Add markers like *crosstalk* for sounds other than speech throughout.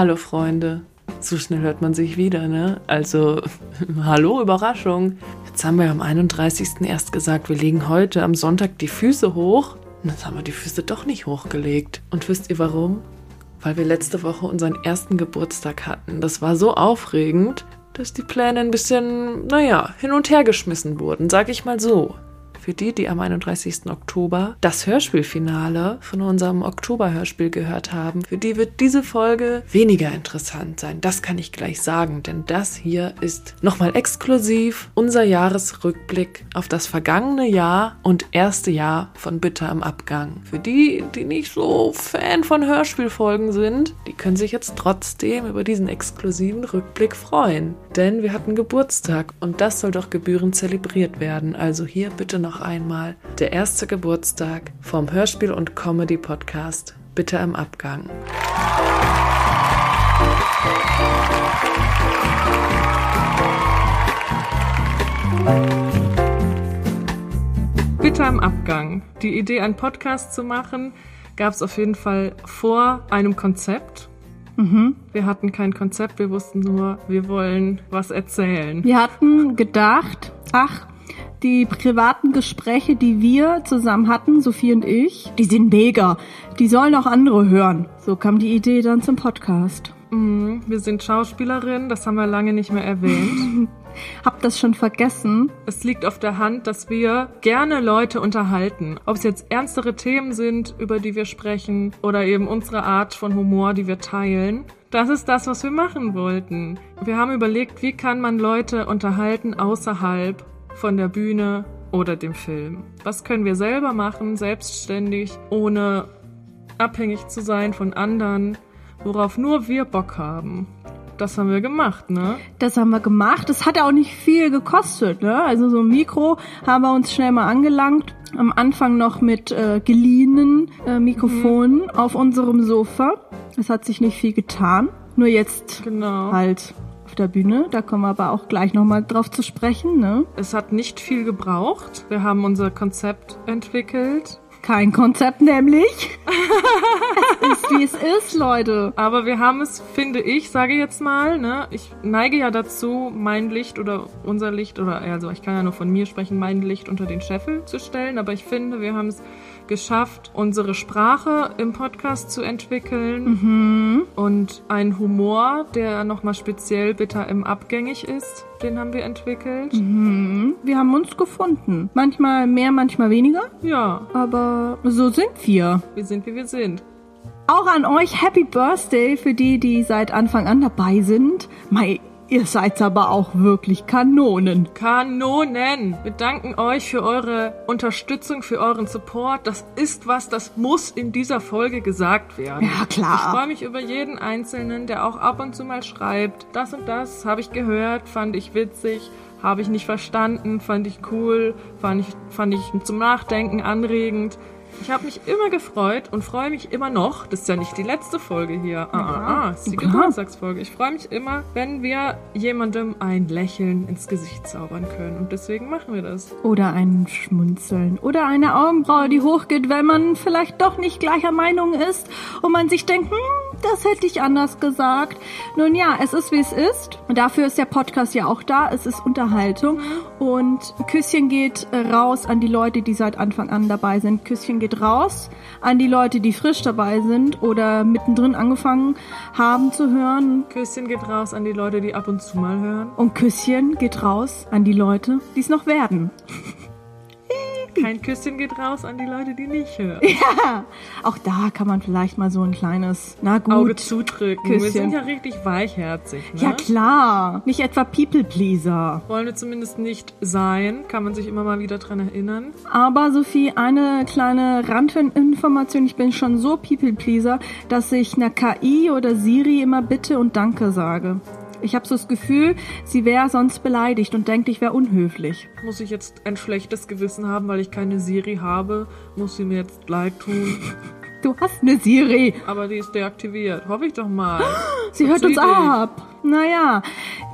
Hallo Freunde. So schnell hört man sich wieder, ne? Also, *laughs* hallo, Überraschung. Jetzt haben wir am 31. erst gesagt, wir legen heute am Sonntag die Füße hoch. Und jetzt haben wir die Füße doch nicht hochgelegt. Und wisst ihr warum? Weil wir letzte Woche unseren ersten Geburtstag hatten. Das war so aufregend, dass die Pläne ein bisschen, naja, hin und her geschmissen wurden, sag ich mal so für die, die am 31. Oktober das Hörspielfinale von unserem Oktober-Hörspiel gehört haben, für die wird diese Folge weniger interessant sein. Das kann ich gleich sagen, denn das hier ist nochmal exklusiv unser Jahresrückblick auf das vergangene Jahr und erste Jahr von Bitter im Abgang. Für die, die nicht so Fan von Hörspielfolgen sind, die können sich jetzt trotzdem über diesen exklusiven Rückblick freuen. Denn wir hatten Geburtstag und das soll doch gebührend zelebriert werden. Also hier bitte noch noch einmal der erste Geburtstag vom Hörspiel- und Comedy-Podcast Bitte im Abgang. Bitte im Abgang. Die Idee, einen Podcast zu machen, gab es auf jeden Fall vor einem Konzept. Mhm. Wir hatten kein Konzept, wir wussten nur, wir wollen was erzählen. Wir hatten gedacht, ach, die privaten Gespräche, die wir zusammen hatten, Sophie und ich, die sind mega. Die sollen auch andere hören. So kam die Idee dann zum Podcast. Mhm, wir sind Schauspielerinnen, das haben wir lange nicht mehr erwähnt. *laughs* Hab das schon vergessen. Es liegt auf der Hand, dass wir gerne Leute unterhalten. Ob es jetzt ernstere Themen sind, über die wir sprechen, oder eben unsere Art von Humor, die wir teilen. Das ist das, was wir machen wollten. Wir haben überlegt, wie kann man Leute unterhalten außerhalb von der Bühne oder dem Film. Was können wir selber machen, selbstständig, ohne abhängig zu sein von anderen, worauf nur wir Bock haben. Das haben wir gemacht, ne? Das haben wir gemacht. Das hat auch nicht viel gekostet, ne? Also so ein Mikro haben wir uns schnell mal angelangt. Am Anfang noch mit äh, geliehenen äh, Mikrofonen mhm. auf unserem Sofa. Es hat sich nicht viel getan. Nur jetzt genau. halt auf der Bühne. Da kommen wir aber auch gleich nochmal drauf zu sprechen. Ne? Es hat nicht viel gebraucht. Wir haben unser Konzept entwickelt. Kein Konzept nämlich. es *laughs* ist, wie es ist, Leute. Aber wir haben es, finde ich, sage jetzt mal, ne, ich neige ja dazu, mein Licht oder unser Licht oder, also ich kann ja nur von mir sprechen, mein Licht unter den Scheffel zu stellen. Aber ich finde, wir haben es geschafft, unsere Sprache im Podcast zu entwickeln mhm. und einen Humor, der nochmal speziell bitter im Abgängig ist. Den haben wir entwickelt. Mhm. Wir haben uns gefunden. Manchmal mehr, manchmal weniger. Ja. Aber so sind wir. Wir sind, wie wir sind. Auch an euch Happy Birthday für die, die seit Anfang an dabei sind. Mai, Ihr seid aber auch wirklich Kanonen. Kanonen! Wir danken euch für eure Unterstützung, für euren Support. Das ist was, das muss in dieser Folge gesagt werden. Ja, klar. Ich freue mich über jeden Einzelnen, der auch ab und zu mal schreibt. Das und das habe ich gehört, fand ich witzig, habe ich nicht verstanden, fand ich cool, fand ich, fand ich zum Nachdenken anregend. Ich habe mich immer gefreut und freue mich immer noch. Das ist ja nicht die letzte Folge hier. Ah, ah, ah, das ist die Geburtstagsfolge. Ich freue mich immer, wenn wir jemandem ein Lächeln ins Gesicht zaubern können. Und deswegen machen wir das. Oder ein Schmunzeln. Oder eine Augenbraue, die hochgeht, wenn man vielleicht doch nicht gleicher Meinung ist und man sich denkt, hm, das hätte ich anders gesagt. Nun ja, es ist wie es ist. Dafür ist der Podcast ja auch da. Es ist Unterhaltung. Und Küsschen geht raus an die Leute, die seit Anfang an dabei sind. Küsschen geht raus an die Leute, die frisch dabei sind oder mittendrin angefangen haben zu hören. Küsschen geht raus an die Leute, die ab und zu mal hören. Und Küsschen geht raus an die Leute, die es noch werden. Kein Küsschen geht raus an die Leute, die nicht hören. *laughs* Ja, auch da kann man vielleicht mal so ein kleines, na gut, Auge zudrücken. Küsschen. Wir sind ja richtig weichherzig. Ne? Ja klar, nicht etwa People Pleaser. Wollen wir zumindest nicht sein, kann man sich immer mal wieder dran erinnern. Aber Sophie, eine kleine Randinformation. Ich bin schon so People Pleaser, dass ich einer KI oder Siri immer Bitte und Danke sage. Ich habe so das Gefühl, sie wäre sonst beleidigt und denkt, ich wäre unhöflich. Muss ich jetzt ein schlechtes Gewissen haben, weil ich keine Siri habe? Muss sie mir jetzt leid tun? Du hast eine Siri. Aber die ist deaktiviert. Hoffe ich doch mal. *gasps* Sie hört uns ab. Naja,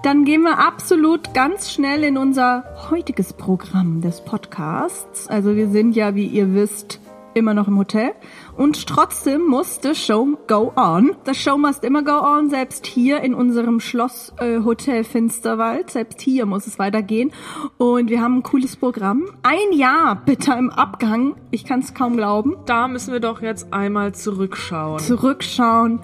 dann gehen wir absolut ganz schnell in unser heutiges Programm des Podcasts. Also wir sind ja, wie ihr wisst, immer noch im Hotel. Und trotzdem muss the show go on. The show must immer go on, selbst hier in unserem Schloss äh, Hotel Finsterwald. Selbst hier muss es weitergehen. Und wir haben ein cooles Programm. Ein Jahr bitte im Abgang. Ich kann es kaum glauben. Da müssen wir doch jetzt einmal zurückschauen. Zurückschauen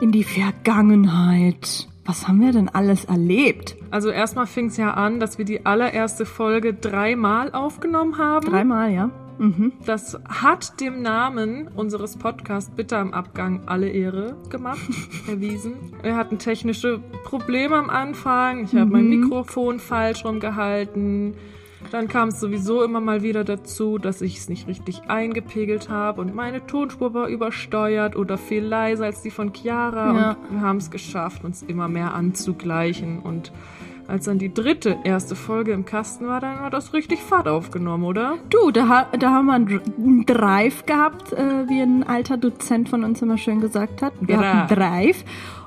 in die Vergangenheit. Was haben wir denn alles erlebt? Also erstmal fing es ja an, dass wir die allererste Folge dreimal aufgenommen haben. Dreimal, ja. Mhm. Das hat dem Namen unseres Podcasts Bitter am Abgang alle Ehre gemacht, *laughs* erwiesen. Wir hatten technische Probleme am Anfang. Ich habe mein Mikrofon falsch rumgehalten. Dann kam es sowieso immer mal wieder dazu, dass ich es nicht richtig eingepegelt habe und meine Tonspur war übersteuert oder viel leiser als die von Chiara. Ja. Und wir haben es geschafft, uns immer mehr anzugleichen. Und als dann die dritte erste Folge im Kasten war, dann war das richtig Fahrt aufgenommen, oder? Du, da, da haben wir einen Dr- einen Drive gehabt, äh, wie ein alter Dozent von uns immer schön gesagt hat. Wir Drive. hatten Drive.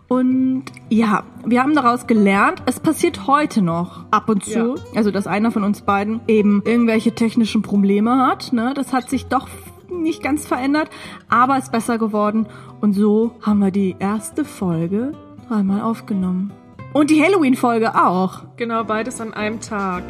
Und ja, wir haben daraus gelernt, es passiert heute noch ab und zu, Ja. also dass einer von uns beiden eben irgendwelche technischen Probleme hat. Ne? Das hat sich doch nicht ganz verändert, aber ist besser geworden. Und so haben wir die erste Folge dreimal aufgenommen. Und die Halloween-Folge auch. Genau, beides an einem Tag.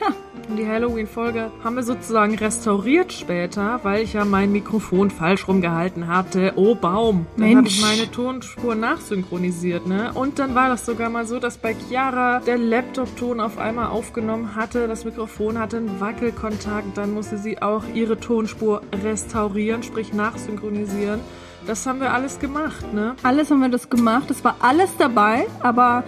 Ja. Und die Halloween-Folge haben wir sozusagen restauriert später, weil ich ja mein Mikrofon falsch rumgehalten hatte. Oh Baum. Dann habe ich meine Tonspur nachsynchronisiert, ne? Und dann war das sogar mal so, dass bei Chiara der Laptop-Ton auf einmal aufgenommen hatte, das Mikrofon hatte einen Wackelkontakt, dann musste sie auch ihre Tonspur restaurieren, sprich nachsynchronisieren. Das haben wir alles gemacht, ne? Alles haben wir das gemacht. Es war alles dabei, aber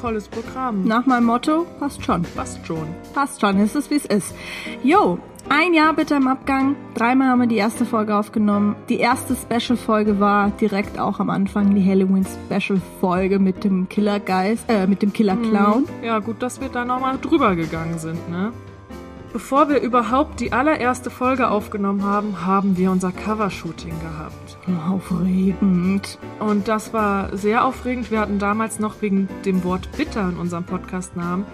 Volles Programm. nach meinem Motto passt schon. Passt schon. Passt schon, es ist wie es ist. Jo, ein Jahr bitte im Abgang. Dreimal haben wir die erste Folge aufgenommen. Die erste Special-Folge war direkt auch am Anfang die Halloween-Special-Folge mit dem Killergeist, äh, mit dem Killer-Clown. Ja, gut, dass wir da nochmal drüber gegangen sind, ne? Bevor wir überhaupt die allererste Folge aufgenommen haben, haben wir unser Covershooting gehabt. Aufregend. Und das war sehr aufregend. Wir hatten damals noch wegen dem Wort bitter in unserem Podcastnamen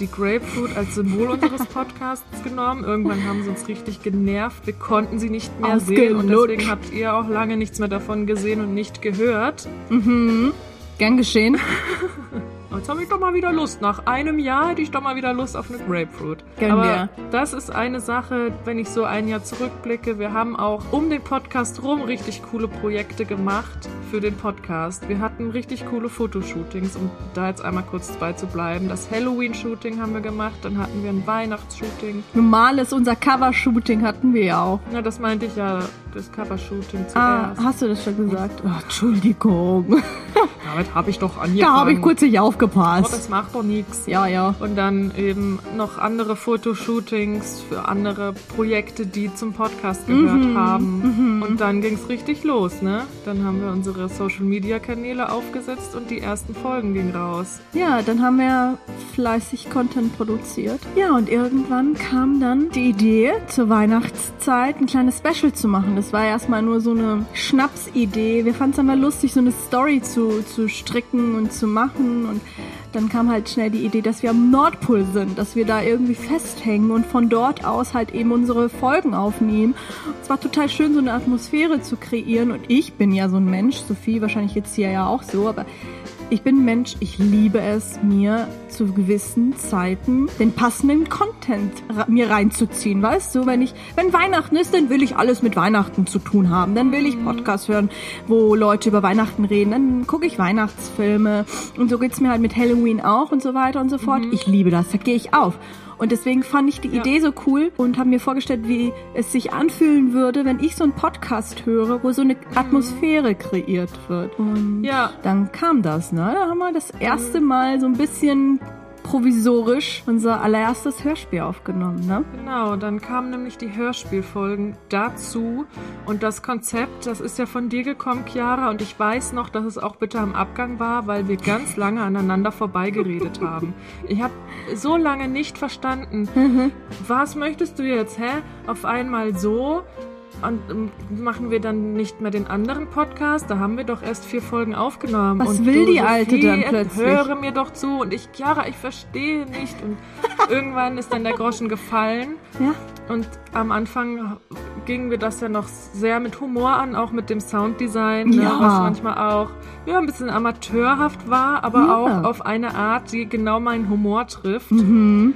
die Grapefruit als Symbol unseres *laughs* Podcasts genommen. Irgendwann haben sie uns richtig genervt. Wir konnten sie nicht mehr sehen und deswegen habt ihr auch lange nichts mehr davon gesehen und nicht gehört. Gern geschehen. *laughs* Jetzt habe ich doch mal wieder Lust. Nach einem Jahr hätte ich doch mal wieder Lust auf eine Grapefruit. Gönn Aber dir. das ist eine Sache, wenn ich so ein Jahr zurückblicke. Wir haben auch um den Podcast rum richtig coole Projekte gemacht für den Podcast. Wir hatten richtig coole Fotoshootings, um da jetzt einmal kurz bei zu bleiben. Das Halloween-Shooting haben wir gemacht, dann hatten wir ein Weihnachtsshooting. Normales, unser Cover-Shooting hatten wir ja auch. Na, das meinte ich ja, das Cover-Shooting Ah, zuerst. hast du das schon gesagt? Oh, Entschuldigung. *laughs* Damit habe ich doch angefangen. Da habe ich kurz nicht Oh, aufgepasst. das macht doch nichts. Ja, ja. Und dann eben noch andere Fotoshootings für andere Projekte, die zum Podcast gehört Mhm, haben. Und dann ging's richtig los, ne? Dann haben wir unsere Social Media Kanäle aufgesetzt und die ersten Folgen gingen raus. Ja, dann haben wir fleißig Content produziert. Ja, und irgendwann kam dann die Idee, zur Weihnachtszeit ein kleines Special zu machen. Das war erstmal nur so eine Schnapsidee. Wir fanden es immer lustig, so eine Story zu, zu stricken und zu machen. Und dann kam halt schnell die Idee, dass wir am Nordpol sind, dass wir da irgendwie festhängen und von dort aus halt eben unsere Folgen aufnehmen. Es war total schön, so eine Atmosphäre zu kreieren. Und ich bin ja so ein Mensch, Sophie wahrscheinlich jetzt hier ja auch so, aber ich bin Mensch, ich liebe es, mir zu gewissen Zeiten den passenden Content mir reinzuziehen, weißt du? Wenn ich, wenn Weihnachten ist, dann will ich alles mit Weihnachten zu tun haben. Dann will ich Podcasts hören, wo Leute über Weihnachten reden. Dann gucke ich Weihnachtsfilme. Und so geht's mir halt mit Halloween auch und so weiter und so fort. Ich liebe das, da gehe ich auf. Und deswegen fand ich die Ja. Idee so cool und habe mir vorgestellt, wie es sich anfühlen würde, wenn ich so einen Podcast höre, wo so eine Atmosphäre kreiert wird. Und Ja. dann kam das, ne? Da haben wir das erste Mal so ein bisschen provisorisch unser allererstes Hörspiel aufgenommen, ne? Genau, dann kamen nämlich die Hörspielfolgen dazu. Und das Konzept, das ist ja von dir gekommen, Chiara. Und ich weiß noch, dass es auch bitter am Abgang war, weil wir ganz *laughs* lange aneinander vorbeigeredet haben. Ich habe so lange nicht verstanden, was möchtest du jetzt, hä? Auf einmal so. Und machen wir dann nicht mehr den anderen Podcast? Da haben wir doch erst vier Folgen aufgenommen. Was und will die Alte Sophie, dann plötzlich? Höre mir doch zu. Und ich, Chiara, ich verstehe nicht. Und *laughs* irgendwann ist dann der Groschen gefallen. Ja. Und am Anfang gingen wir das ja noch sehr mit Humor an, auch mit dem Sounddesign, ne, Ja. was manchmal auch ja, ein bisschen amateurhaft war, aber Ja. auch auf eine Art, die genau meinen Humor trifft. Mhm.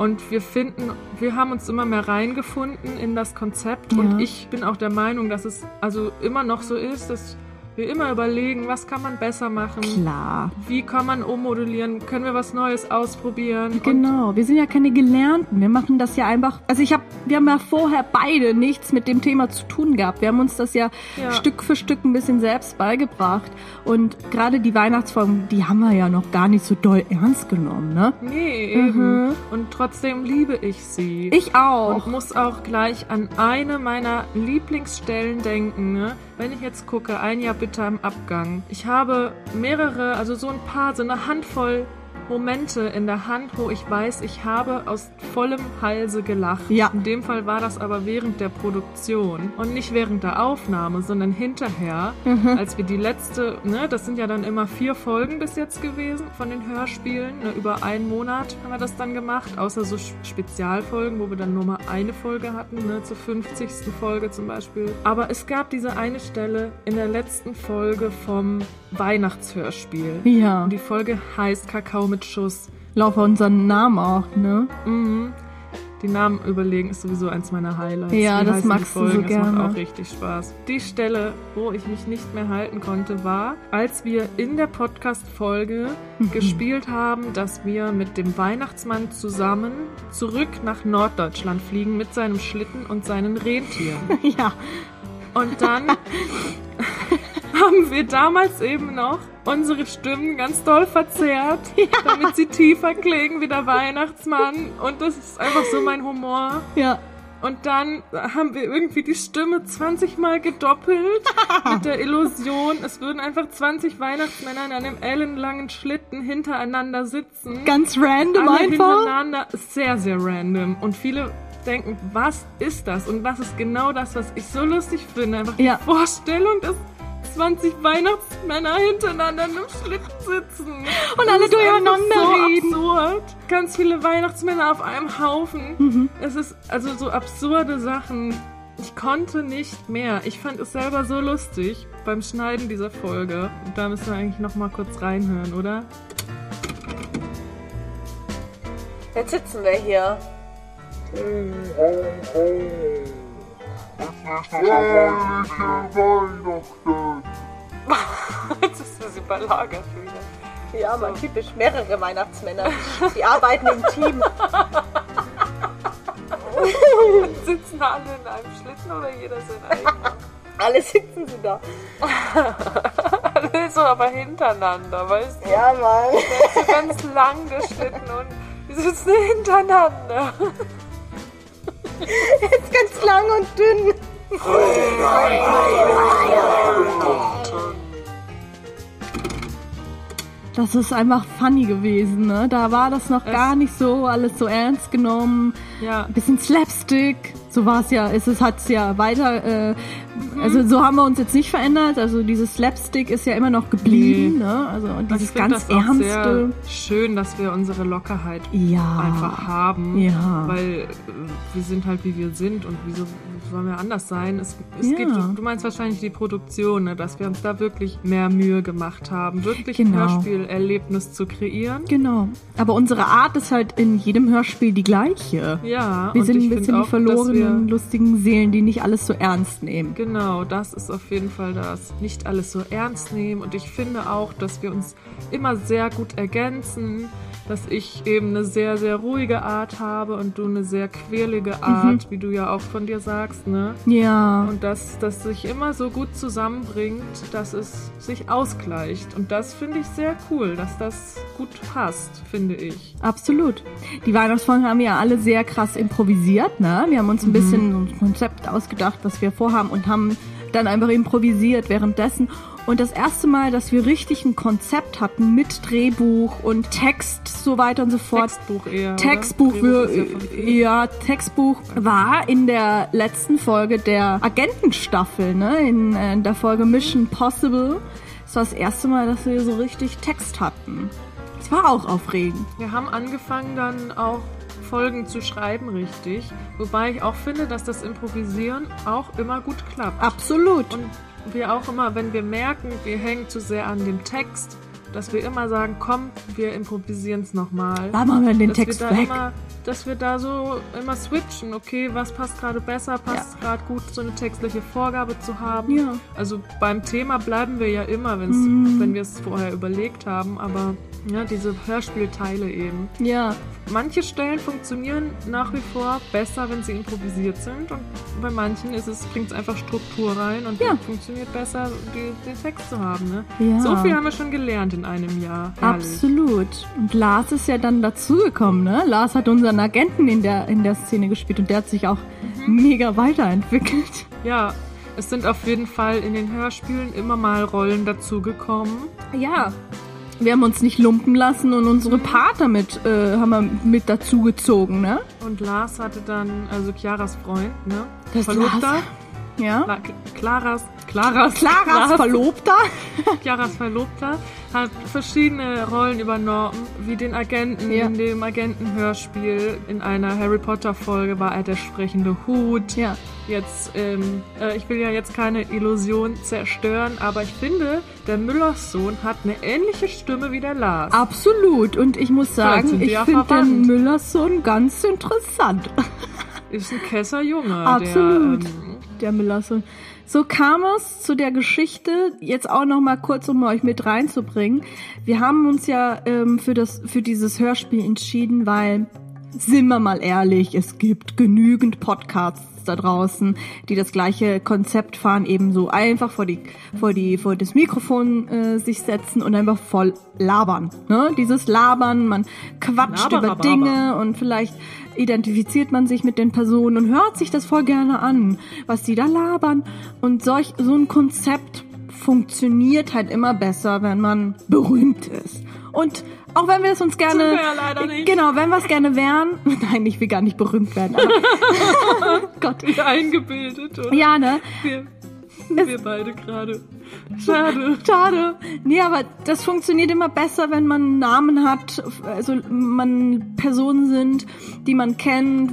Und wir finden, wir haben uns immer mehr reingefunden in das Konzept. Ja. Und ich bin auch der Meinung, dass es also immer noch so ist, dass wir immer überlegen, was kann man besser machen, Klar. wie kann man ummodellieren, können wir was Neues ausprobieren. Genau, wir sind ja keine Gelernten. Wir machen das ja einfach. Also ich habe, wir haben ja vorher beide nichts mit dem Thema zu tun gehabt. Wir haben uns das ja, Ja. Stück für Stück ein bisschen selbst beigebracht. Und gerade die Weihnachtsfolgen, die haben wir ja noch gar nicht so doll ernst genommen, ne? Nee, eben. Mhm. Und trotzdem liebe ich sie. Ich auch. Und muss auch gleich an eine meiner Lieblingsstellen denken. Ne? Wenn ich jetzt gucke, ein Jahr bitte am Abgang. Ich habe mehrere, also so ein paar, so eine Handvoll Momente in der Hand, wo ich weiß, ich habe aus vollem Halse gelacht. Ja. In dem Fall war das aber während der Produktion und nicht während der Aufnahme, sondern hinterher, Mhm. als wir die letzte, ne, das sind ja dann immer vier Folgen bis jetzt gewesen von den Hörspielen. Ne, über einen Monat haben wir das dann gemacht, außer so Spezialfolgen, wo wir dann nur mal eine Folge hatten, ne, zur 50. Folge zum Beispiel. Aber es gab diese eine Stelle in der letzten Folge vom Weihnachtshörspiel. Ja, Und die Folge heißt Kakao mit Schuss. laufe unseren Namen auch, ne? Mhm. Die Namen überlegen ist sowieso eins meiner Highlights. Ja, Wie das magst du so Folgen? Das gerne. macht auch richtig Spaß. Die Stelle, wo ich mich nicht mehr halten konnte, war, als wir in der Podcast-Folge Mhm. *laughs* gespielt haben, dass wir mit dem Weihnachtsmann zusammen zurück nach Norddeutschland fliegen mit seinem Schlitten und seinen Rentieren. *laughs* Ja, Und dann *laughs* haben wir damals eben noch unsere Stimmen ganz doll verzerrt, damit sie tiefer klingen wie der Weihnachtsmann. Und das ist einfach so mein Humor. ja. Und dann haben wir irgendwie die Stimme 20 Mal gedoppelt mit der Illusion, es würden einfach 20 Weihnachtsmänner in einem ellenlangen Schlitten hintereinander sitzen. Ganz random Alle einfach. hintereinander. Sehr, sehr random. Und viele denken, was ist das? Und das ist genau das, was ich so lustig finde. Einfach Ja. die Vorstellung, dass 20 Weihnachtsmänner hintereinander in einem Schlitten sitzen. Und alle Das ist durcheinander so reden. absurd. Ganz viele Weihnachtsmänner auf einem Haufen. Mhm. Es ist also so absurde Sachen. Ich konnte nicht mehr. Ich fand es selber so lustig beim Schneiden dieser Folge. Und da müssen wir eigentlich noch mal kurz reinhören, oder? Jetzt sitzen wir hier. Jetzt ist das überlagert wieder. Ja, man typisch mehrere Weihnachtsmänner. Die, arbeiten im Team. *laughs* Sitzen alle in einem Schlitten oder jeder so in einem? Alle sitzen sie da. Alle so aber hintereinander, weißt du? Ja, Mann. So ganz lang der Schlitten und die sitzen hintereinander. *laughs* Ist ganz lang und dünn. Das ist einfach funny gewesen, ne? Da war das noch Es- gar nicht so, alles so ernst genommen. Ja, bisschen Slapstick. So war es ja, es ist, hat's ja weiter, äh, also so haben wir uns jetzt nicht verändert. Also dieses Slapstick ist ja immer noch geblieben, ne? Also und ich dieses ganz das ernste. schön, dass wir unsere Lockerheit ja. einfach haben. Ja. Weil äh, wir sind halt wie wir sind und wieso sollen wir anders sein? Es, es Ja. geht, du, meinst wahrscheinlich die Produktion, ne, dass wir uns da wirklich mehr Mühe gemacht haben, wirklich Genau. ein Hörspielerlebnis zu kreieren. Genau. Aber unsere Art ist halt in jedem Hörspiel die gleiche. Ja, Wir sind ein bisschen die verlorenen, lustigen Seelen, die nicht alles so ernst nehmen. Genau, das ist auf jeden Fall das. Nicht alles so ernst nehmen. Und ich finde auch, dass wir uns immer sehr gut ergänzen. Dass ich eben eine sehr, sehr ruhige Art habe und du eine sehr quirlige Art, wie du ja auch von dir sagst, ne? Ja. Und dass das sich immer so gut zusammenbringt, dass es sich ausgleicht. Und das finde ich sehr cool, dass das gut passt, finde ich. Absolut. Die Weihnachtsfolgen haben ja alle sehr krass improvisiert, ne? Wir haben uns ein bisschen so ein Konzept ausgedacht, was wir vorhaben und haben dann einfach improvisiert währenddessen. Und das erste Mal, dass wir richtig ein Konzept hatten mit Drehbuch und Text, so weiter und so fort. Textbuch eher. Textbuch, wir, ja ja, Textbuch war in der letzten Folge der Agentenstaffel, ne? In, äh, in der Folge Mission Possible. Das war das erste Mal, dass wir so richtig Text hatten. Es war auch aufregend. Wir haben angefangen dann auch Folgen zu schreiben richtig. Wobei ich auch finde, dass das Improvisieren auch immer gut klappt. Absolut. Und wir auch immer, wenn wir merken, wir hängen zu sehr an dem Text, dass wir immer sagen, komm, wir improvisieren es nochmal. Da machen wir den Dass Text wir weg. Immer, dass wir da so immer switchen, okay, was passt gerade besser, passt gerade gut, so eine textliche Vorgabe zu haben. Ja. Also beim Thema bleiben wir ja immer, Mhm. wenn wir es vorher überlegt haben, aber ja, diese Hörspielteile eben. Ja, Manche Stellen funktionieren nach wie vor besser, wenn sie improvisiert sind und bei manchen ist es, bringt es einfach Struktur rein und Ja. funktioniert besser, die, den Text zu haben. Ne? Ja. So viel haben wir schon gelernt in einem Jahr. Herrlich. absolut. Und Lars ist ja dann dazugekommen, ne? Lars hat unseren Agenten in der, in der Szene gespielt und der hat sich auch Mhm. mega weiterentwickelt. Ja, es sind auf jeden Fall in den Hörspielen immer mal Rollen dazugekommen. Ja. Wir haben uns nicht lumpen lassen und unsere Pater mit, äh, haben wir mit dazugezogen, ne? Und Lars hatte dann, also Chiaras Freund, ne? Das Verlobter. Lars. Ja. La Claras, Claras, Claras Verlobter. *laughs* Chiaras Verlobter hat verschiedene Rollen übernommen, wie den Agenten Ja. in dem Agentenhörspiel. In einer Harry Potter Folge war er der sprechende Hut. Ja. Jetzt, ähm, äh, ich will ja jetzt keine Illusion zerstören, aber ich finde, der Müllers Sohn hat eine ähnliche Stimme wie der Lars. Absolut. Und ich muss sagen, ich ja finde den. Müllers Sohn ganz interessant. Ist ein Kesserjunge. *laughs* Absolut. Der, ähm, Der Müllers Sohn. So kam es zu der Geschichte, jetzt auch noch mal kurz, um euch mit reinzubringen. Wir haben uns ja ähm, für, das, für dieses Hörspiel entschieden, weil, sind wir mal ehrlich, es gibt genügend Podcasts da draußen, die das gleiche Konzept fahren, eben so einfach vor die vor die vor das Mikrofon äh, sich setzen und einfach voll labern. Ne? Dieses Labern, man quatscht über Laberababer. Dinge und vielleicht identifiziert man sich mit den Personen und hört sich das voll gerne an, was die da labern. Und solch so ein Konzept funktioniert halt immer besser, wenn man berühmt ist. Und auch wenn wir es uns gerne, Sind wir ja leider nicht. genau, wenn wir es gerne wären, *laughs* nein, ich will gar nicht berühmt werden, aber *laughs* *laughs* Gott, wie eingebildet, oder? ja, ne? Wir, wir beide gerade. Schade. Schade. Nee, aber das funktioniert immer besser, wenn man einen Namen hat, also man Personen sind, die man kennt,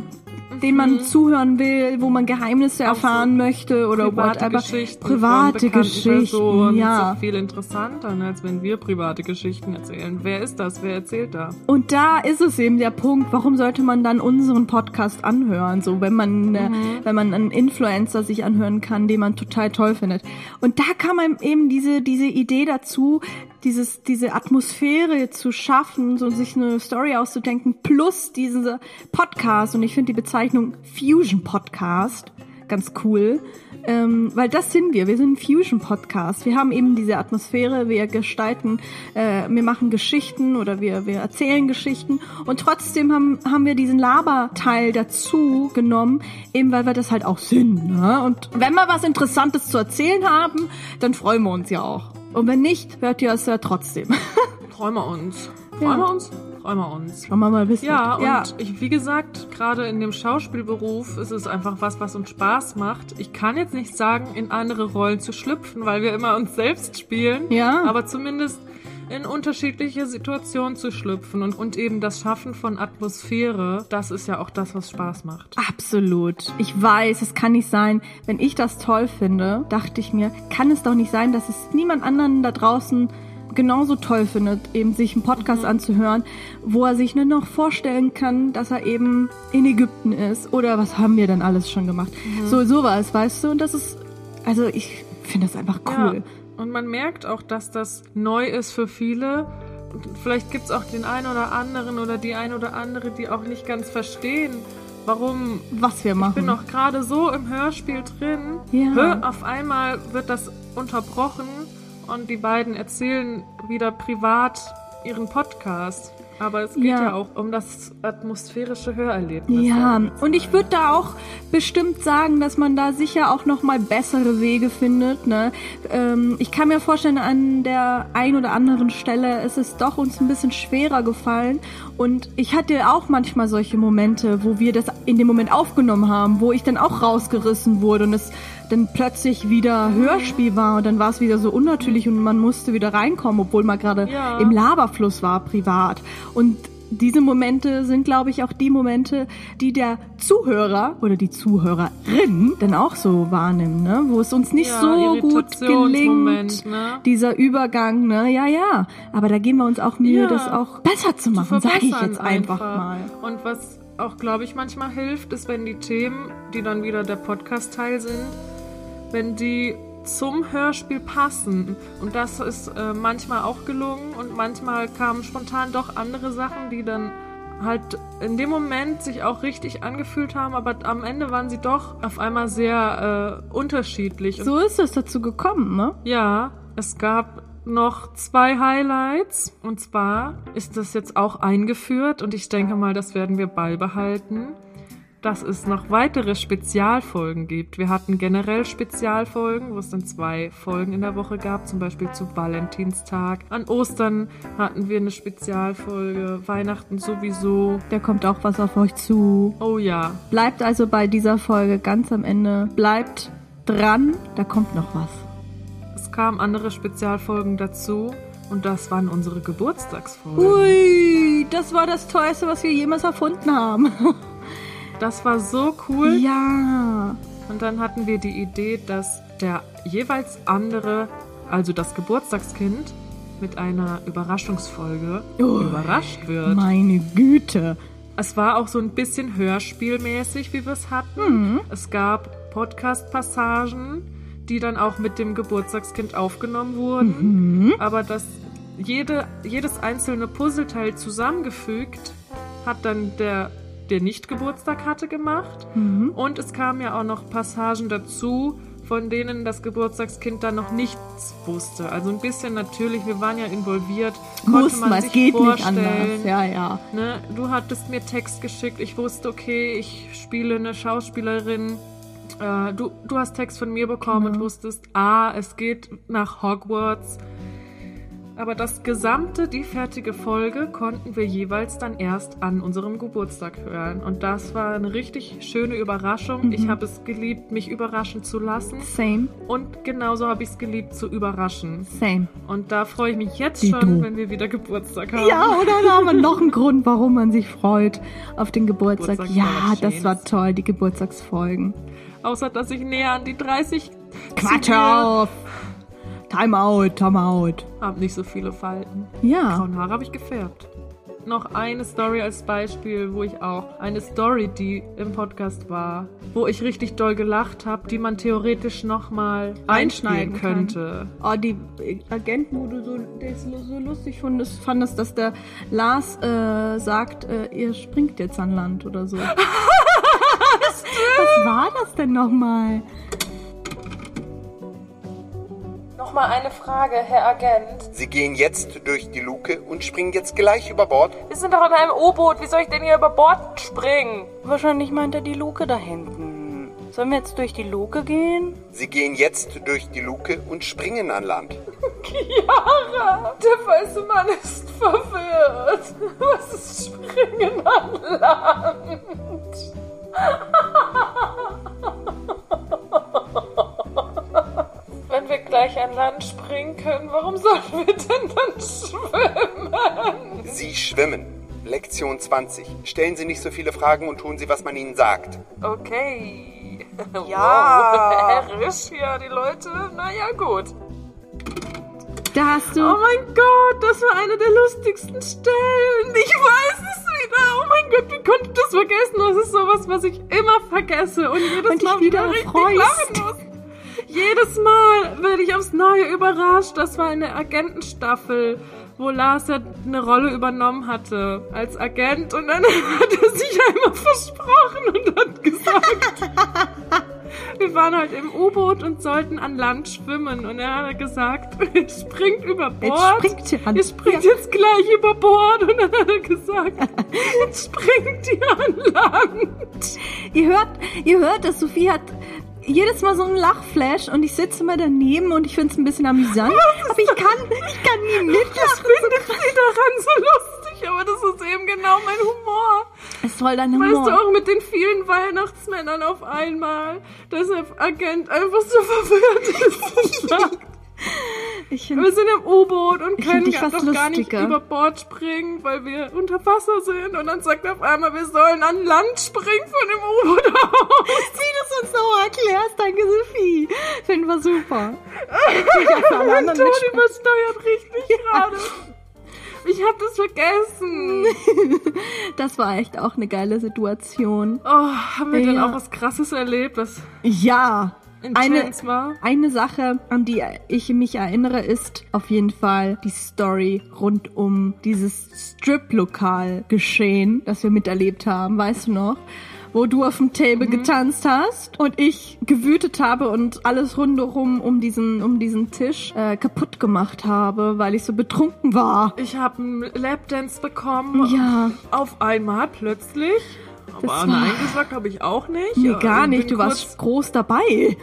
Mhm. man zuhören will, wo man Geheimnisse erfahren möchte oder private whatever. Geschichten Private Geschichten, Personen ja. ist viel interessanter, ne, als wenn wir private Geschichten erzählen. Wer ist das? Wer erzählt da? Und da ist es eben der Punkt, warum sollte man dann unseren Podcast anhören, so wenn man äh, wenn man einen Influencer sich anhören kann, den man total toll findet. Und da kam eben diese diese Idee dazu, dieses diese Atmosphäre zu schaffen, so sich eine Story auszudenken plus diese Podcast und ich finde die Bezeichnung Fusion Podcast ganz cool. Ähm, weil das sind wir. Wir sind ein Fusion-Podcast. Wir haben eben diese Atmosphäre, wir gestalten, äh, wir machen Geschichten oder wir, wir erzählen Geschichten und trotzdem haben, haben wir diesen Laberteil dazu genommen, eben weil wir das halt auch sind. Ne? Und wenn wir was Interessantes zu erzählen haben, dann freuen wir uns ja auch. Und wenn nicht, hört ihr es ja trotzdem. *laughs* Freuen wir uns. Ja. Freuen wir uns? Freuen wir uns. Schauen wir mal, wissen. Ja, und ja. Ich, wie gesagt, gerade in dem Schauspielberuf ist es einfach was, was uns Spaß macht. Ich kann jetzt nicht sagen, in andere Rollen zu schlüpfen, weil wir immer uns selbst spielen. Ja. Aber zumindest in unterschiedliche Situationen zu schlüpfen und, und eben das Schaffen von Atmosphäre, das ist ja auch das, was Spaß macht. Absolut. Ich weiß, es kann nicht sein. Wenn ich das toll finde, dachte ich mir, kann es doch nicht sein, dass es niemand anderen da draußen genauso toll findet, eben sich einen Podcast anzuhören, wo er sich nur noch vorstellen kann, dass er eben in Ägypten ist oder was haben wir denn alles schon gemacht. So sowas, weißt du? Und das ist, also ich finde das einfach cool. Ja. Und man merkt auch, dass das neu ist für viele. Und vielleicht gibt's auch den einen oder anderen oder die ein oder andere, die auch nicht ganz verstehen, warum Was wir machen. Ich bin noch gerade so im Hörspiel drin. Ja. Auf einmal wird das unterbrochen und die beiden erzählen wieder privat ihren Podcast. Aber es geht Ja. ja, auch um das atmosphärische Hörerlebnis. Ja, und ich würde da auch bestimmt sagen, dass man da sicher auch noch mal bessere Wege findet. Ne? Ähm, ich kann mir vorstellen, an der ein oder anderen Stelle ist es doch uns ein bisschen schwerer gefallen. Und ich hatte auch manchmal solche Momente, wo wir das in dem Moment aufgenommen haben, wo ich dann auch rausgerissen wurde und es dann plötzlich wieder Hörspiel war und dann war es wieder so unnatürlich und man musste wieder reinkommen, obwohl man gerade Ja. im Laberfluss war, privat. Und diese Momente sind, glaube ich, auch die Momente, die der Zuhörer oder die Zuhörerin dann auch so wahrnimmt, ne? wo es uns nicht Ja, so gut gelingt, ne? dieser Übergang, ne? Ja, ja. Aber da geben wir uns auch Mühe, Ja. das auch besser zu machen, sage ich jetzt einfach, mal. Und was auch, glaube ich, manchmal hilft, ist, wenn die Themen, die dann wieder der Podcast-Teil sind, wenn die zum Hörspiel passen. Und das ist äh, manchmal auch gelungen und manchmal kamen spontan doch andere Sachen, die dann halt in dem Moment sich auch richtig angefühlt haben, aber am Ende waren sie doch auf einmal sehr äh, unterschiedlich. So ist es dazu gekommen, ne? ja, es gab noch zwei Highlights. Und zwar ist das jetzt auch eingeführt und ich denke mal, das werden wir beibehalten, dass es noch weitere Spezialfolgen gibt. Wir hatten generell Spezialfolgen, wo es dann zwei Folgen in der Woche gab, zum Beispiel zu Valentinstag. An Ostern hatten wir eine Spezialfolge, Weihnachten sowieso. Da kommt auch was auf euch zu. Oh ja, Bleibt also bei dieser Folge ganz am Ende. Bleibt dran, da kommt noch was. es kamen andere Spezialfolgen dazu und das waren unsere Geburtstagsfolgen. Ui, das war das Teuerste, was wir jemals erfunden haben. *laughs* Das war so cool. ja. Und dann hatten wir die Idee, dass der jeweils andere, also das Geburtstagskind, mit einer Überraschungsfolge Oh, überrascht wird. Meine Güte. Es war auch so ein bisschen hörspielmäßig, wie wir es hatten. Es gab Podcast-Passagen, die dann auch mit dem Geburtstagskind aufgenommen wurden. Aber das jede, jedes einzelne Puzzleteil zusammengefügt hat dann der, der nicht Geburtstag hatte, gemacht. Und es kamen ja auch noch Passagen dazu, von denen das Geburtstagskind dann noch nichts wusste. Also ein bisschen natürlich, wir waren ja involviert, konnte Muss man man, sich geht nicht vorstellen. anders. Ja, ja. Ne, du hattest mir Text geschickt, ich wusste, okay, ich spiele eine Schauspielerin. Äh, du, du hast Text von mir bekommen und wusstest, ah, es geht nach Hogwarts. Aber das gesamte, die fertige Folge konnten wir jeweils dann erst an unserem Geburtstag hören. Und das war eine richtig schöne Überraschung. Ich habe es geliebt, mich überraschen zu lassen. Same, Und genauso habe ich es geliebt, zu überraschen. same. Und da freue ich mich jetzt Wie schon, du. wenn wir wieder Geburtstag haben. Ja, oder da haben wir noch einen Grund, warum man sich freut auf den Geburtstag. Geburtstag ja, das war toll, die Geburtstagsfolgen. Außer, dass ich näher an die 30 Quatsch auf! Time out, time out. Hab nicht so viele Falten. Ja, Grauen Haare habe ich gefärbt. Noch eine Story als Beispiel, wo ich auch eine Story, die im Podcast war, wo ich richtig doll gelacht habe, die man theoretisch nochmal einschneiden kann. könnte. oh, die äh, Agenten, wo du so, das so lustig fandest, fandest, dass der Lars äh, sagt, äh, ihr springt jetzt an Land oder so. *laughs* Was war das denn nochmal? Nochmal eine Frage, Herr Agent. Sie gehen jetzt durch die Luke und springen jetzt gleich über Bord. Wir sind doch in einem U-Boot. Wie soll ich denn hier über Bord springen? Wahrscheinlich meint er die Luke da hinten. Sollen wir jetzt durch die Luke gehen? Sie gehen jetzt durch die Luke und springen an Land. *laughs* Chiara, der weiße Mann ist verwirrt. Was ist Springen an Land? *laughs* gleich an Land springen können, warum sollen wir denn dann schwimmen? Sie schwimmen. Lektion 20. Stellen Sie nicht so viele Fragen und tun Sie, was man Ihnen sagt. Okay. *laughs* Ja. Wow, herrisch hier, die Leute. Naja, gut. Da hast du. Oh mein Gott, das war eine der lustigsten Stellen. Ich weiß es wieder. Oh mein Gott, wie konnte ich das vergessen? Das ist sowas, was ich immer vergesse und jedes Und Mal wieder richtig freust. lachen muss. Jedes Mal werde ich aufs Neue überrascht. Das war in der Agentenstaffel, wo Lars ja eine Rolle übernommen hatte als Agent und dann *laughs* hat er sich einmal versprochen und hat gesagt, *laughs* wir waren halt im U-Boot und sollten an Land schwimmen und er hat gesagt, ihr *laughs* springt über Bord. springt ihr an- Ihr springt Ja. jetzt gleich über Bord und dann hat er gesagt, jetzt springt ihr an Land. Ihr hört, ihr hört, dass Sophie hat jedes Mal so einen Lachflash und ich sitze immer daneben und ich finde es ein bisschen amüsant. *laughs* Aber ich kann, ich kann nie mitlachen. findet sie daran so lustig, aber das ist eben genau mein Humor. Es ist voll dein Weißt du, Humor. auch mit den vielen Weihnachtsmännern auf einmal, dass der Agent einfach so *laughs* verwirrt ist *laughs* Ich Wir sind im U-Boot und können gar, doch gar nicht über Bord springen, weil wir unter Wasser sind. Und dann sagt er auf einmal, wir sollen an Land springen von dem U-Boot aus. wie du es uns so erklärst, danke Sophie. Finden wir super. *laughs* Toni mitspringen. übersteuert richtig gerade. Ich hab das vergessen. *laughs* Das war echt auch eine geile Situation. Oh, haben wir denn Ja. auch was Krasses erlebt, was Ja. Eine, eine Sache, an die ich mich erinnere, ist auf jeden Fall die Story rund um dieses Strip-Lokal geschehen, das wir miterlebt haben, weißt du noch? Wo du auf dem Table getanzt hast und ich gewütet habe und alles rundherum um diesen, um diesen Tisch äh, kaputt gemacht habe, weil ich so betrunken war. Ich habe einen Lapdance bekommen. Ja, Auf einmal plötzlich. Aber Das war- Nein gesagt habe ich auch nicht. nee, gar nicht. Du warst groß dabei.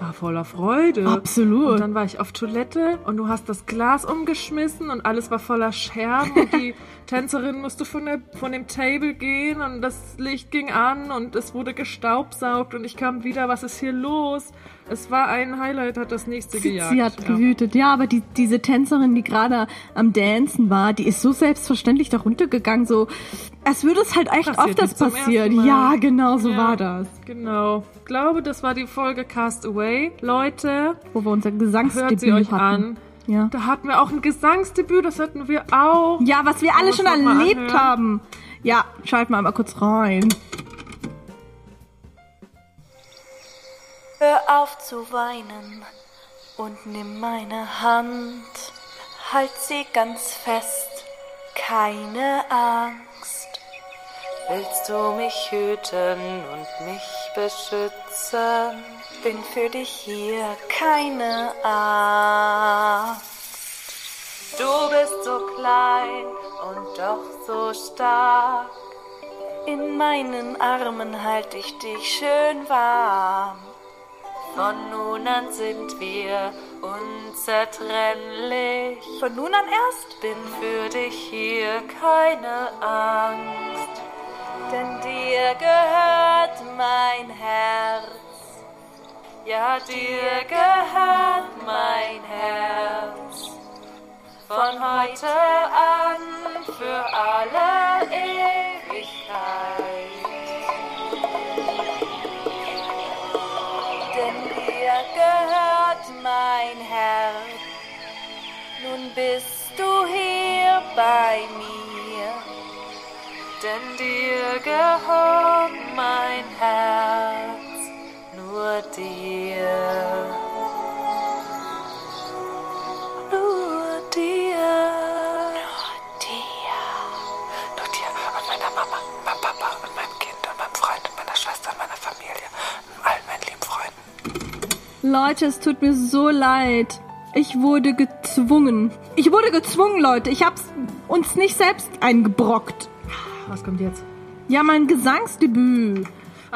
War voller Freude. Absolut. Und dann war ich auf Toilette und du hast das Glas umgeschmissen und alles war voller Scherben und die *laughs* Tänzerin musste von, der, von dem Table gehen und das Licht ging an und es wurde gestaubsaugt und ich kam wieder, was ist hier los? Es war ein Highlight, hat das nächste Sie, gejagt. sie hat ja. gewütet. Ja, aber die, diese Tänzerin, die gerade am Dancen war, die ist so selbstverständlich da runtergegangen, so als würde es halt echt Passiert nicht zum passieren. Ja, genau so Ja. war das. Genau. Ich glaube, das war die Folge Cast Away. Leute, Wo wir unser hört Gesangsdebüt sie euch hatten. an. Ja. Da hatten wir auch ein Gesangsdebüt, das hatten wir auch. ja, was wir alle schon erlebt anhören. haben. Ja, schalt mal mal kurz rein. Hör auf zu weinen und nimm meine Hand. Halt sie ganz fest, keine Angst. Willst du mich hüten und mich beschützen? Bin für dich hier, keine Angst. Du bist so klein und doch so stark. In meinen Armen halt ich dich schön warm. Von nun an sind wir unzertrennlich. Von nun an erst bin für dich hier keine Angst. Denn dir gehört mein Herz. Ja, dir gehört mein Herz. Von heute an für alle Ewigkeit. denn dir gehört mein Herz. Nun bist du hier bei mir, denn dir gehört mein Herz, nur dir. Nur dir. Nur dir. Nur dir und meiner Mama, meinem Papa und meinem Kind und meinem Freund und meiner Schwester und meiner Familie und allen meinen lieben Freunden. Leute, es tut mir so leid. Ich wurde gezwungen. Ich wurde gezwungen, Leute. Ich hab's uns nicht selbst eingebrockt. Was kommt jetzt? Ja, mein Gesangsdebüt.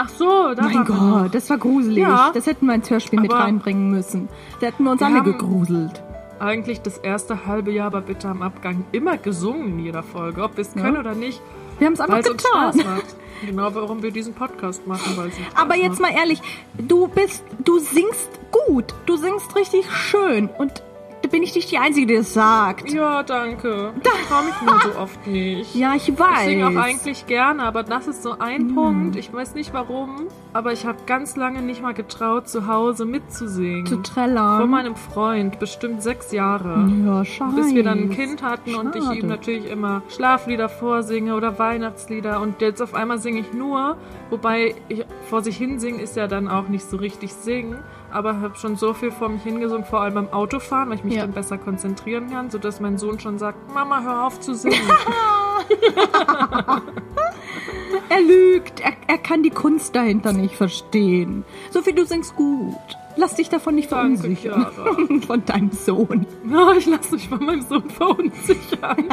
Ach so, da Mein. Gott, das war gruselig. Ja. Das hätten wir ins Hörspiel mit Aber- reinbringen müssen. Da hätten wir uns Wir alle haben- gegruselt. Eigentlich das erste halbe Jahr bei Bitte am Abgang immer gesungen in jeder Folge, ob wir es können oder nicht, Wir haben es einfach weil es uns Spaß getan. macht. Genau, warum wir diesen Podcast machen, weil es uns Spaß Aber jetzt macht. mal ehrlich, du bist, du singst gut. Du singst richtig schön. Und bin ich nicht die Einzige, die das sagt. Ja, danke. Ich traue mich nur so oft nicht. Ja, ich Ich weiß. singe auch eigentlich gerne, aber das ist so ein Hm. Punkt. Ich weiß nicht warum, aber ich habe ganz lange nicht mal getraut, zu Hause mitzusingen. Zu trällern. Von meinem Freund, bestimmt sechs Jahre. Ja, scheiße. Bis wir dann ein Kind hatten und ich Schade. ihm natürlich immer Schlaflieder vorsinge oder Weihnachtslieder und jetzt auf einmal singe ich nur, wobei ich vor sich hin singen ist ja dann auch nicht so richtig singen, aber habe schon so viel vor mich hingesungen, vor allem beim Autofahren, weil ich mich Ja. dann besser konzentrieren kann, sodass mein Sohn schon sagt, Mama, hör auf zu singen. *laughs* *laughs* Er lügt. Er, er kann die Kunst dahinter nicht verstehen. Sophie, du singst gut. Lass dich davon nicht Danke, verunsichern. Chiara. *laughs* Von deinem Sohn. Ja, ich lasse mich von meinem Sohn verunsichern.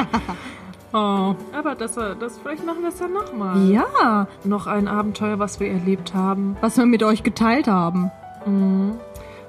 Oh, aber das, das vielleicht machen wir es dann nochmal. Ja, Noch ein Abenteuer, was wir erlebt haben. was wir mit euch geteilt haben.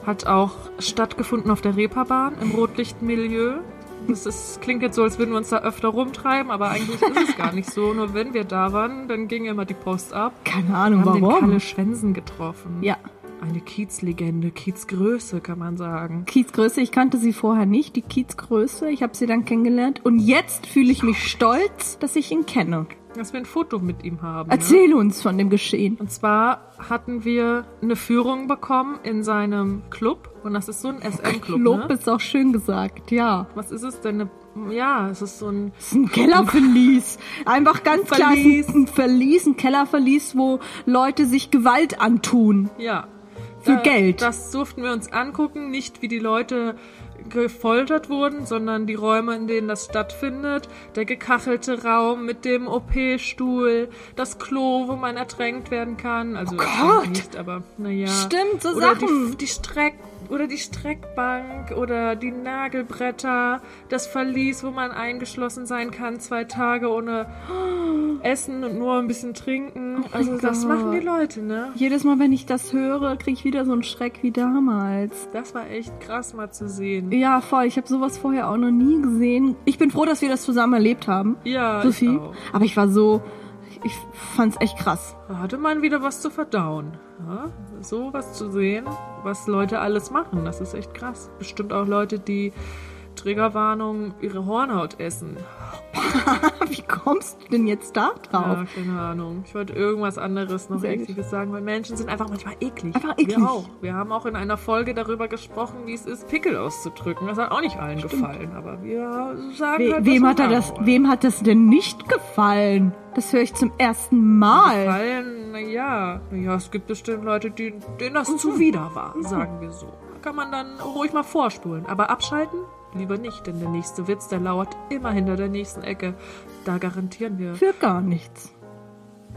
Hat auch stattgefunden auf der Reeperbahn im Rotlichtmilieu. Das ist, klingt jetzt so, als würden wir uns da öfter rumtreiben, aber eigentlich ist es gar nicht so. Nur wenn wir da waren, dann ging immer die Post ab. Keine Ahnung, Wir haben den warum. Kalle Schwensen getroffen. Ja, eine Kiezlegende, Kiezgröße, kann man sagen. Kiezgröße, ich kannte sie vorher nicht, die Kiezgröße. Ich habe sie dann kennengelernt. Und jetzt fühle ich mich stolz, dass ich ihn kenne. Dass wir ein Foto mit ihm haben. Ne? Erzähl uns von dem Geschehen. Und zwar hatten wir eine Führung bekommen in seinem Club. Und das ist so ein SM-Club. Lob Ne? ist auch schön gesagt, ja. Was ist es denn? Ja, es ist so ein. Das ist ein Kellerverlies. Einfach ganz klar Verlies. ein Verlies, ein Kellerverlies, wo Leute sich Gewalt antun. Ja. Für Da- Geld. Das durften wir uns angucken. Nicht wie die Leute gefoltert wurden, sondern die Räume, in denen das stattfindet. Der gekachelte Raum mit dem OP-Stuhl, das Klo, wo man ertränkt werden kann. Also Oh Gott! nicht, aber naja. Stimmt, so oder Sachen. Die, die Streck oder die Streckbank oder die Nagelbretter, das Verlies, wo man eingeschlossen sein kann, zwei Tage ohne Essen und nur ein bisschen trinken. also das Oh Gott. machen die Leute, ne? Jedes Mal, wenn ich das höre, kriege ich wieder so einen Schreck wie damals. Das war echt krass mal zu sehen. Ja, voll. Ich habe sowas vorher auch noch nie gesehen. Ich bin froh, dass wir das zusammen erlebt haben. Ja, Sophie. ich auch. Aber ich war so, ich fand's echt krass. Da hatte man wieder was zu verdauen. Ja? So was zu sehen, was Leute alles machen, das ist echt krass. Bestimmt auch Leute, die Triggerwarnung ihre Hornhaut essen. *laughs* Wie kommst du denn jetzt da drauf? Ja, keine Ahnung. Ich wollte irgendwas anderes noch Sehr gut. Ekliges sagen, weil Menschen sind einfach manchmal eklig. Einfach eklig. Wir auch. Wir haben auch in einer Folge darüber gesprochen, wie es ist, Pickel auszudrücken. Das hat auch nicht allen gefallen, aber wir sagen We halt, wem, hat er das, wollen. wem hat das denn nicht gefallen? Das höre ich zum ersten Mal. gefallen, naja, naja, es gibt bestimmt Leute, die, denen das Mhm. zuwider war, sagen wir so. Da kann man dann ruhig mal vorspulen. Aber abschalten? Lieber nicht, denn der nächste Witz, der lauert immer hinter der nächsten Ecke. Da garantieren wir. Für gar nichts.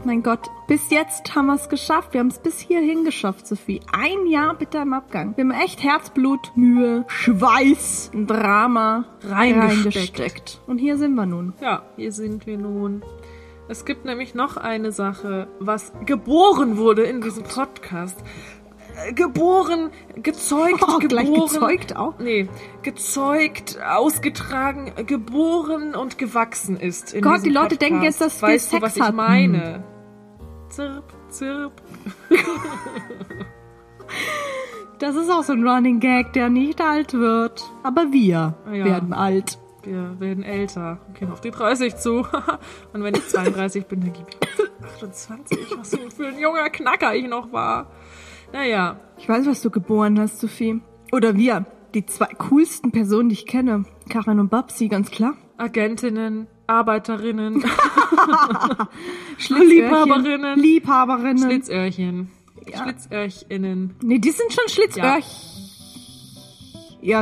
Mein Gott, bis jetzt haben wir es geschafft. Wir haben es bis hierhin geschafft, Sophie. Ein Jahr bitte im Abgang. Wir haben echt Herzblut, Mühe, Schweiß, Drama Reingesteckt. reingesteckt. Und hier sind wir nun. Ja, hier sind wir nun. Es gibt nämlich noch eine Sache, was geboren wurde in diesem Podcast. Geboren, gezeugt, Oh, geboren. gezeugt auch? Nee, gezeugt, ausgetragen, geboren und gewachsen ist. Gott, die Leute Podcast. denken jetzt, dass wir weißt du, Sex was ich hatten. meine? Zirp, zirp. Das ist auch so ein Running Gag, der nicht alt wird. Aber wir Ja. werden alt. Wir werden älter, gehen auf die 30 zu. *laughs* Und wenn ich 32 bin, dann gebe ich 28. Was so für ein junger Knacker ich noch war. Naja, Ich weiß, was du geboren hast, Sophie. Oder wir. Die zwei coolsten Personen, die ich kenne. Karin und Babsi, ganz klar. Agentinnen, Arbeiterinnen, *laughs* Schlitzöhrchen, Liebhaberinnen. Liebhaberinnen. Schlitzöhrchen, Schlitzöhrchinnen, nee, die sind schon Schlitzöhrchen. Ja.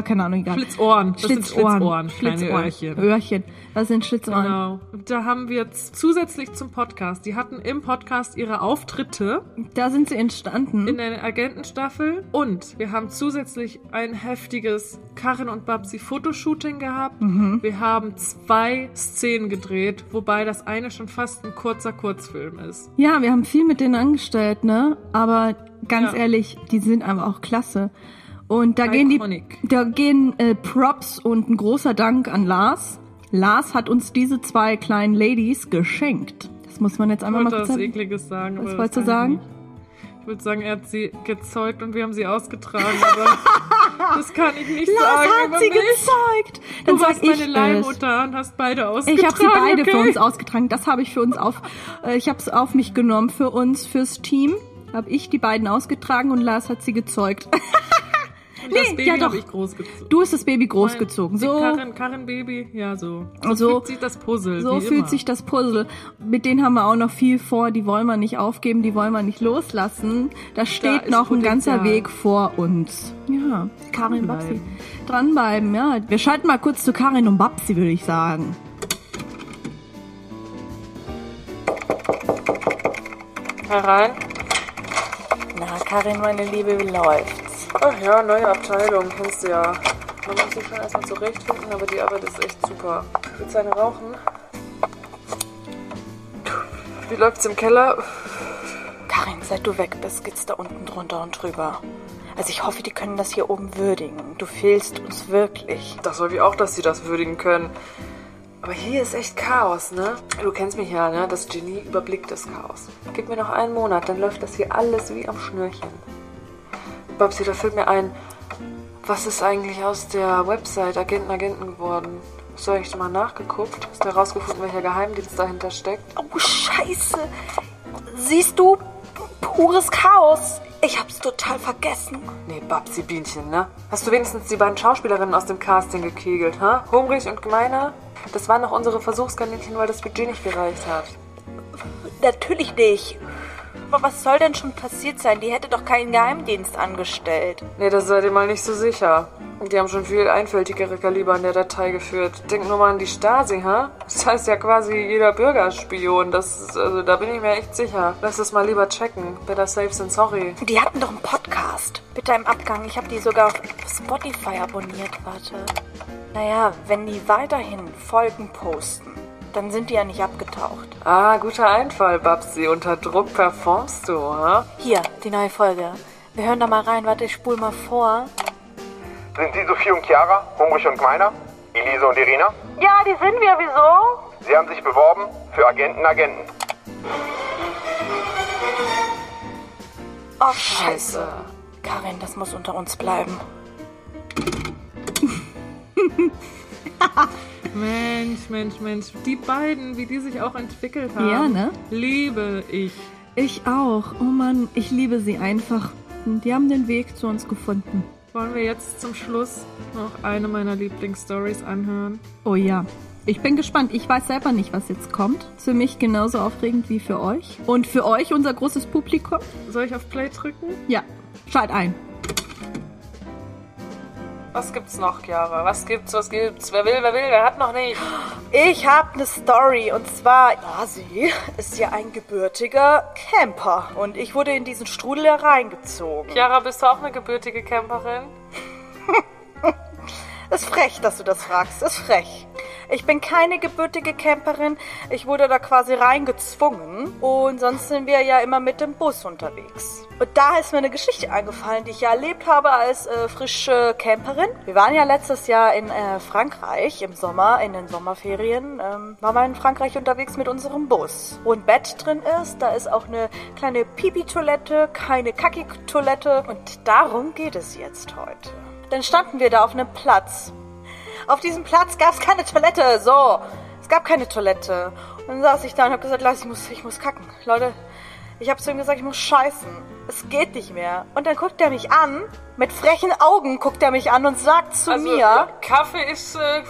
Keine Ahnung, egal. Schlitzohren. Das sind Schlitzohren, kleine Schlitzohren. Öhrchen. Öhrchen. Das sind Schlitzohren. Genau. Und da haben wir jetzt zusätzlich zum Podcast, die hatten im Podcast ihre Auftritte Da sind sie entstanden. in der Agentenstaffel und wir haben zusätzlich ein heftiges Karin und Babsi Fotoshooting gehabt. Mhm. Wir haben zwei Szenen gedreht, wobei das eine schon fast ein kurzer Kurzfilm ist. ja, wir haben viel mit denen angestellt, ne? Aber ganz Ja. ehrlich, die sind einfach auch klasse. Und da gehen die, da gehen äh, Props und ein großer Dank an Lars. Lars hat uns diese zwei kleinen Ladies geschenkt. Das muss man jetzt einfach mal kurz sagen. Ekliges sagen. Was wolltest du sagen? ich würde sagen, er hat sie gezeugt und wir haben sie ausgetragen, aber *laughs* das kann ich nicht Lars sagen. hat über sie mich. gezeugt. Dann Du warst ich meine. Leihmutter und hast beide ausgetragen. Ich habe sie beide okay? für uns ausgetragen. Das habe ich für uns auf, äh, ich habe es auf mich genommen für uns, fürs Team. Habe ich die beiden ausgetragen und Lars hat sie gezeugt. *laughs* Und das Nee, Baby ja doch. habe ich großgezogen. Du hast das Baby großgezogen. So, Karin, Karin Baby, ja so. So, So- fühlt sich das Puzzle. so wie fühlt immer. sich das Puzzle. Mit denen haben wir auch noch viel vor. Die wollen wir nicht aufgeben, die wollen wir nicht loslassen. Da steht ist noch ein ganzer. Weg vor uns. Ja, Karin und Babsi. Dranbleiben. Dranbleiben, ja. Wir schalten mal kurz zu Karin und Babsi, würde ich sagen. Herein. Na, Karin, meine Liebe, wie läuft's? Ach ja, neue Abteilung, kennst du ja. Man muss sich schon erstmal zurechtfinden, aber die Arbeit ist echt super. Willst du eine rauchen? Wie läuft's im Keller? Karin, seit du weg bist, geht's da unten drunter und drüber. Also ich hoffe, die können das hier oben würdigen. Du fehlst uns wirklich. Das wollen wir auch, dass sie das würdigen können. Aber hier ist echt Chaos, ne? Du kennst mich ja, ne? Das Genie überblickt das Chaos. Gib mir noch einen Monat, dann läuft das hier alles wie am Schnürchen. Babsi, da fällt mir ein, was ist eigentlich aus der Website Agenten Agenten geworden? Hast du eigentlich mal nachgeguckt? Hast du herausgefunden, welcher Geheimdienst dahinter steckt? Oh, scheiße. Siehst du? Pures Chaos. Ich hab's total vergessen. Nee, Babsi Bienchen, ne? Hast du wenigstens die beiden Schauspielerinnen aus dem Casting gekegelt, ha? Hungrig und Gemeiner? Das waren noch unsere Versuchskaninchen, weil das Budget nicht gereicht hat. Natürlich nicht. Aber was soll denn schon passiert sein? Die hätte doch keinen Geheimdienst angestellt. Nee, das seid ihr mal nicht so sicher. Die haben schon viel einfältigere Kaliber in der Datei geführt. Denk nur mal an die Stasi, ha? Das heißt ja quasi jeder Bürgerspion. Das ist, also da bin ich mir echt sicher. Lass es mal lieber checken. Better safe than sorry. Die hatten doch einen Podcast. Bitte im Abgang. Ich habe die sogar auf Spotify abonniert. Warte. Naja, wenn die weiterhin Folgen posten, dann sind die ja nicht abgetaucht. Ah, guter Einfall, Babsi. Unter Druck performst du, ha? Hier, die neue Folge. Wir hören da mal rein. Warte, ich spul mal vor. Sind Sie Sophie und Chiara, hungrig und gemeiner? Elise und Irina? Ja, die sind wir. Wieso? Sie haben sich beworben für Agenten Agenten. Oh, scheiße. Karin, das muss unter uns bleiben. *laughs* Mensch, Mensch, Mensch. Die beiden, wie die sich auch entwickelt haben. Ja, ne? Liebe ich. Ich auch. Oh Mann, ich liebe sie einfach. Die haben den Weg zu uns gefunden. Wollen wir jetzt zum Schluss noch eine meiner Lieblingsstories anhören? Oh ja. Ich bin gespannt. Ich weiß selber nicht, was jetzt kommt. Ist für mich genauso aufregend wie für euch. Und für euch, unser großes Publikum. Soll ich auf Play drücken? Ja, schalt ein. Was gibt's noch, Chiara? Was gibt's, was gibt's? Wer will, wer will, wer hat noch nicht? Ich habe eine Story und zwar, Nasi ist ja ein gebürtiger Camper und ich wurde in diesen Strudel hereingezogen. Chiara, bist du auch eine gebürtige Camperin? *laughs* Ist frech, dass du das fragst. Ist frech. Ich bin keine gebürtige Camperin. Ich wurde da quasi reingezwungen. Und sonst sind wir ja immer mit dem Bus unterwegs. Und da ist mir eine Geschichte eingefallen, die ich ja erlebt habe als äh, frische Camperin. Wir waren ja letztes Jahr in äh, Frankreich im Sommer, in den Sommerferien. Ähm, waren wir in Frankreich unterwegs mit unserem Bus. Wo ein Bett drin ist, da ist auch eine kleine Pipi-Toilette, keine Kaki-Toilette. Und darum geht es jetzt heute. Dann standen wir da auf einem Platz. Auf diesem Platz gab es keine Toilette. So, es gab keine Toilette. Und dann saß ich da und habe gesagt, Leute, ich muss, ich muss kacken. Leute, ich habe zu ihm gesagt, ich muss scheißen. Es geht nicht mehr. Und dann guckt er mich an, mit frechen Augen guckt er mich an und sagt zu also, mir, Kaffee ist äh,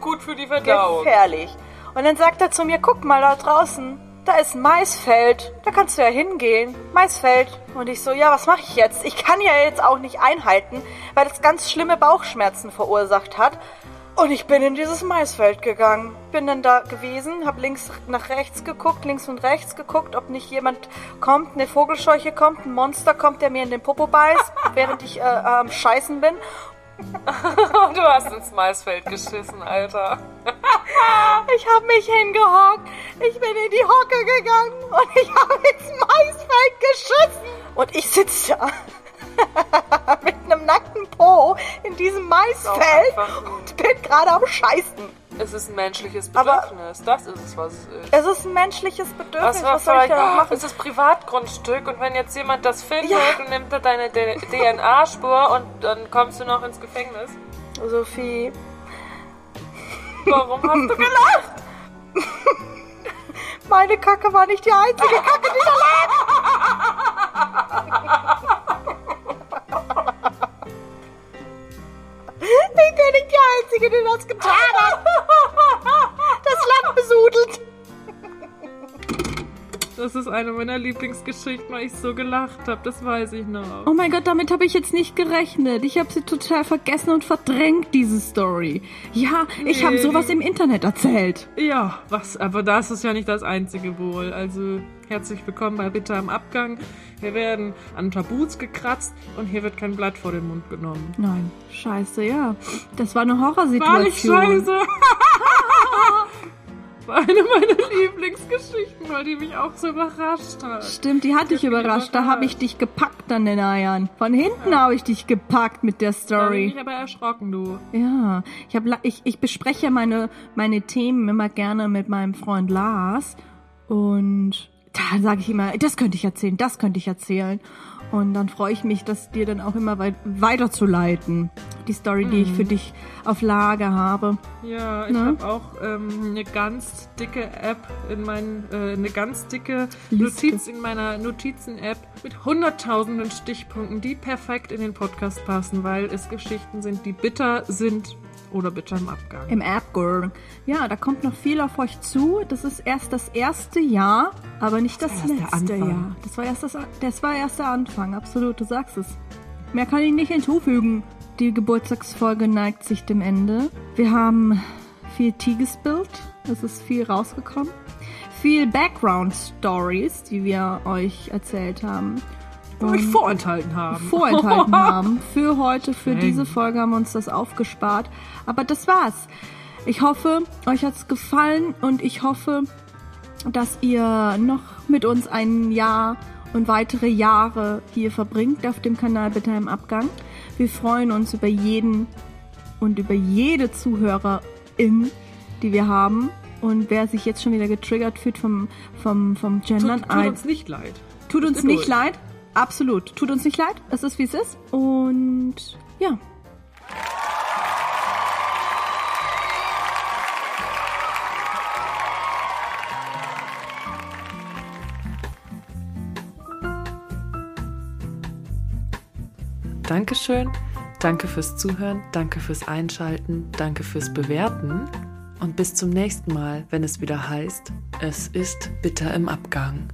gut für die Verdauung. gefährlich. Und dann sagt er zu mir, guck mal da draußen, da ist ein Maisfeld, da kannst du ja hingehen. Maisfeld. Und ich so, ja, was mache ich jetzt? Ich kann ja jetzt auch nicht einhalten, weil das ganz schlimme Bauchschmerzen verursacht hat. Und ich bin in dieses Maisfeld gegangen. Bin dann da gewesen, hab links nach rechts geguckt, links und rechts geguckt, ob nicht jemand kommt, eine Vogelscheuche kommt, ein Monster kommt, der mir in den Popo beißt, *laughs* während ich äh, am Scheißen bin. *laughs* du hast ins Maisfeld geschissen, Alter. *laughs* Ich habe mich hingehockt, ich bin in die Hocke gegangen und ich habe ins Maisfeld geschissen. Und ich sitze da *laughs* mit einem nackten Po in diesem Maisfeld und bin gerade am Scheißen. Es ist ein menschliches Aber- Bedürfnis. das ist es, was es ist. Es ist ein menschliches Bedürfnis. Was Was soll ich da machen? es ist Privatgrundstück und wenn jetzt jemand das findet Ja. und nimmt da deine DNA-Spur *laughs* und dann kommst du noch ins Gefängnis. Sophie, Warum hast du *laughs* gelacht? *laughs* meine Kacke war nicht die einzige Kacke, die da lag. Ich bin nicht die Einzige, die das getan hat. *laughs* Das Land besudelt. Das ist eine meiner Lieblingsgeschichten, weil ich so gelacht habe. Das weiß ich noch. Oh mein Gott, damit habe ich jetzt nicht gerechnet. Ich habe sie total vergessen und verdrängt, diese Story. Ja, ich habe Nee, sowas im Internet erzählt. Ja, was, aber das ist ja nicht das einzige wohl. Also herzlich willkommen bei Bitte am Abgang. Hier werden an Tabus gekratzt und hier wird kein Blatt vor den Mund genommen. Nein, scheiße, ja. Das war eine War nicht Horrorsituation. scheiße. *laughs* War eine meiner Lieblingsgeschichten, weil die mich auch so überrascht hat. Stimmt, die hat dich mich überrascht. Da überrascht. habe ich dich gepackt an den Eiern. Von hinten habe ich dich gepackt mit der Da bin Story. ich aber erschrocken, du. Ja, ich, hab, ich, ich bespreche meine, meine Themen immer gerne mit meinem Freund Lars. Und da sage ich immer, das könnte ich erzählen, das könnte ich erzählen. Und dann freue ich mich, das dir dann auch immer weit weiterzuleiten. Die Story, die ich für dich auf Lager habe. Ja, ich Ne? habe auch ähm, eine ganz dicke App in meinen, äh, eine ganz dicke Liste. Notiz in meiner Notizen-App mit hunderttausenden Stichpunkten, die perfekt in den Podcast passen, weil es Geschichten sind, die bitter sind oder bitter im Abgang. Im Appgirl. Ja, da kommt noch viel auf euch zu. Das ist erst das erste Jahr, aber nicht das, der letzte. Jahr. Das war erst das, das war erst der Anfang, absolut, du sagst es. Mehr kann ich nicht hinzufügen. Die Geburtstagsfolge neigt sich dem Ende. Wir haben viel Tee gespillt. Es ist viel rausgekommen. Viel Background Stories, die wir euch erzählt haben. Euch vorenthalten haben. vorenthalten *laughs* haben. Für heute, für Streng. diese Folge haben wir uns das aufgespart. Aber das war's. Ich hoffe, euch hat's gefallen und ich hoffe, dass ihr noch mit uns ein Jahr und weitere Jahre hier verbringt auf dem Kanal Bitte im Abgang. Wir freuen uns über jeden und über jede Zuhörerin, die wir haben. Und wer sich jetzt schon wieder getriggert fühlt vom, vom, vom Gendern, Tut, tut uns nicht leid. Tut uns nicht leid. Absolut. Tut uns nicht leid. Es ist, wie es ist. Und ja. Dankeschön, danke fürs Zuhören, danke fürs Einschalten, danke fürs Bewerten und bis zum nächsten Mal, wenn es wieder heißt, es ist bitter im Abgang.